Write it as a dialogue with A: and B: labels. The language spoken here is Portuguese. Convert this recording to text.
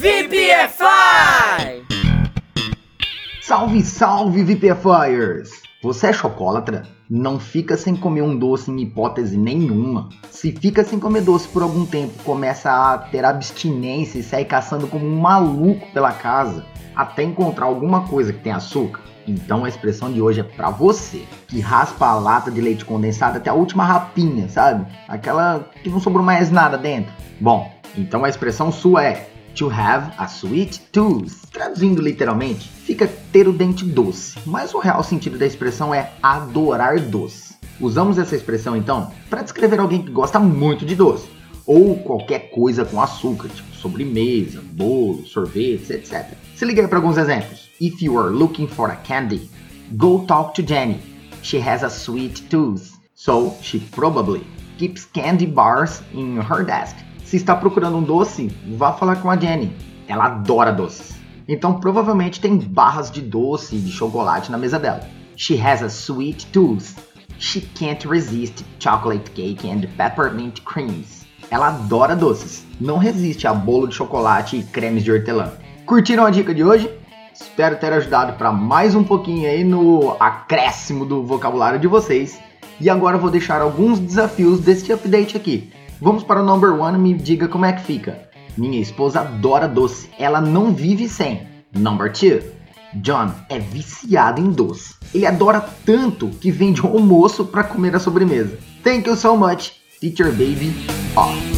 A: VPFI!
B: Salve, salve, VPFires! Você é chocolatra? Não fica sem comer um doce em hipótese nenhuma. Se fica sem comer doce por algum tempo, começa a ter abstinência e sair caçando como um maluco pela casa até encontrar alguma coisa que tem açúcar, então a expressão de hoje é para você, que raspa a lata de leite condensado até a última rapinha, sabe? Aquela que não sobrou mais nada dentro. Bom, então a expressão sua é to have a sweet tooth. Traduzindo literalmente, fica ter o dente doce, mas o real sentido da expressão é adorar doce. Usamos essa expressão então para descrever alguém que gosta muito de doce ou qualquer coisa com açúcar, tipo sobremesa, bolo, sorvetes, etc. Se liga aí para alguns exemplos. If you are looking for a candy, go talk to Jenny. She has a sweet tooth, so she probably keeps candy bars in her desk. Se está procurando um doce, vá falar com a Jenny. Ela adora doces. Então provavelmente tem barras de doce e de chocolate na mesa dela. She has a sweet tooth. She can't resist chocolate cake and peppermint creams. Ela adora doces, não resiste a bolo de chocolate e cremes de hortelã. Curtiram a dica de hoje? Espero ter ajudado para mais um pouquinho aí no acréscimo do vocabulário de vocês. E agora vou deixar alguns desafios deste update aqui. Vamos para o number one, me diga como é que fica. Minha esposa adora doce, ela não vive sem. Number two, John é viciado em doce. Ele adora tanto que vende o almoço para comer a sobremesa. Thank you so much, teacher baby off.